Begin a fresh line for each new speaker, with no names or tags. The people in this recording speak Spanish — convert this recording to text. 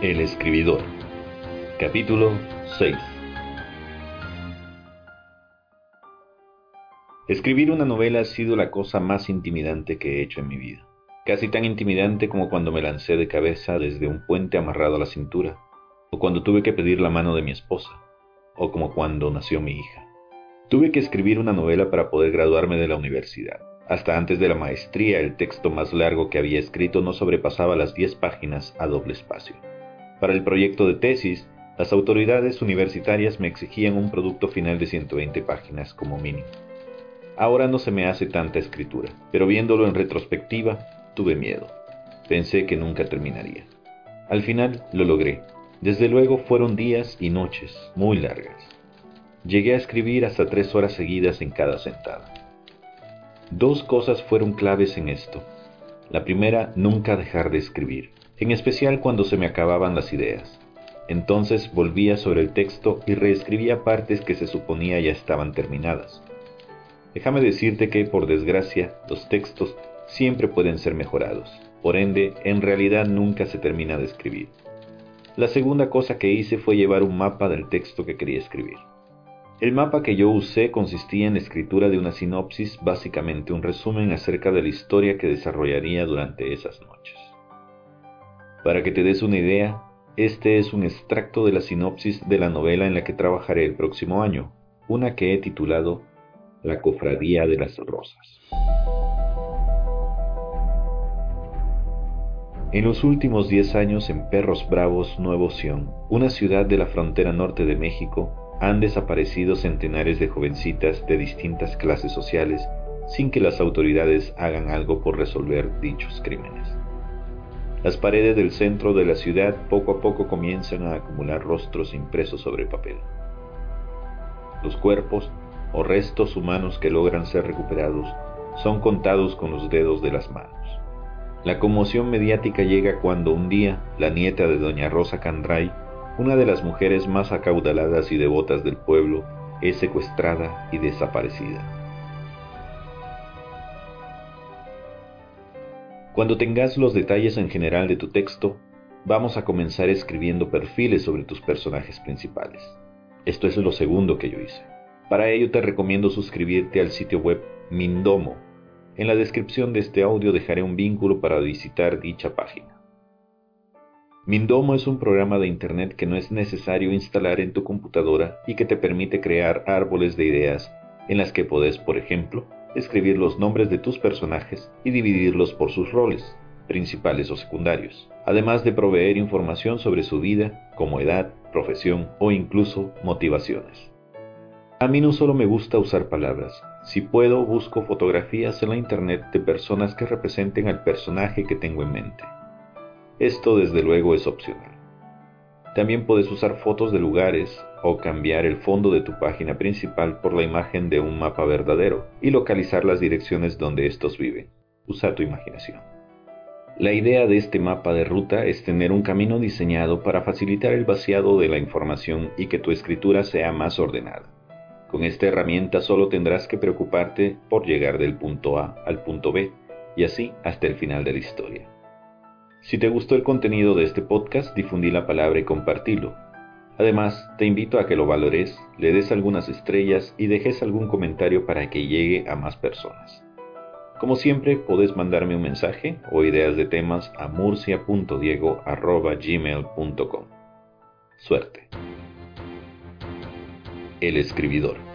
El escribidor. Capítulo 6. Escribir una novela ha sido la cosa más intimidante que he hecho en mi vida. Casi tan intimidante como cuando me lancé de cabeza desde un puente amarrado a la cintura, o cuando tuve que pedir la mano de mi esposa, o como cuando nació mi hija. Tuve que escribir una novela para poder graduarme de la universidad. Hasta antes de la maestría, el texto más largo que había escrito no sobrepasaba las 10 páginas a doble espacio. Para el proyecto de tesis, las autoridades universitarias me exigían un producto final de 120 páginas como mínimo. Ahora no se me hace tanta escritura, pero viéndolo en retrospectiva, tuve miedo. Pensé que nunca terminaría. Al final lo logré. Desde luego fueron días y noches muy largas. Llegué a escribir hasta tres horas seguidas en cada sentada. Dos cosas fueron claves en esto. La primera, nunca dejar de escribir, en especial cuando se me acababan las ideas. Entonces volvía sobre el texto y reescribía partes que se suponía ya estaban terminadas. Déjame decirte que, por desgracia, los textos siempre pueden ser mejorados. Por ende, en realidad nunca se termina de escribir. La segunda cosa que hice fue llevar un mapa del texto que quería escribir. El mapa que yo usé consistía en la escritura de una sinopsis, básicamente un resumen acerca de la historia que desarrollaría durante esas noches. Para que te des una idea, este es un extracto de la sinopsis de la novela en la que trabajaré el próximo año, una que he titulado La Cofradía de las Rosas. En los últimos 10 años en Perros Bravos, Nuevo Sion, una ciudad de la frontera norte de México, han desaparecido centenares de jovencitas de distintas clases sociales sin que las autoridades hagan algo por resolver dichos crímenes. Las paredes del centro de la ciudad poco a poco comienzan a acumular rostros impresos sobre papel. Los cuerpos o restos humanos que logran ser recuperados son contados con los dedos de las manos. La conmoción mediática llega cuando un día la nieta de doña Rosa Candray una de las mujeres más acaudaladas y devotas del pueblo es secuestrada y desaparecida. Cuando tengas los detalles en general de tu texto, vamos a comenzar escribiendo perfiles sobre tus personajes principales. Esto es lo segundo que yo hice. Para ello te recomiendo suscribirte al sitio web Mindomo. En la descripción de este audio dejaré un vínculo para visitar dicha página. Mindomo es un programa de Internet que no es necesario instalar en tu computadora y que te permite crear árboles de ideas en las que podés, por ejemplo, escribir los nombres de tus personajes y dividirlos por sus roles, principales o secundarios, además de proveer información sobre su vida, como edad, profesión o incluso motivaciones. A mí no solo me gusta usar palabras, si puedo busco fotografías en la internet de personas que representen al personaje que tengo en mente. Esto desde luego es opcional. También puedes usar fotos de lugares o cambiar el fondo de tu página principal por la imagen de un mapa verdadero y localizar las direcciones donde estos viven. Usa tu imaginación. La idea de este mapa de ruta es tener un camino diseñado para facilitar el vaciado de la información y que tu escritura sea más ordenada. Con esta herramienta solo tendrás que preocuparte por llegar del punto A al punto B y así hasta el final de la historia. Si te gustó el contenido de este podcast, difundí la palabra y compartilo. Además, te invito a que lo valores, le des algunas estrellas y dejes algún comentario para que llegue a más personas. Como siempre, puedes mandarme un mensaje o ideas de temas a murcia.diego.gmail.com. Suerte. El escribidor.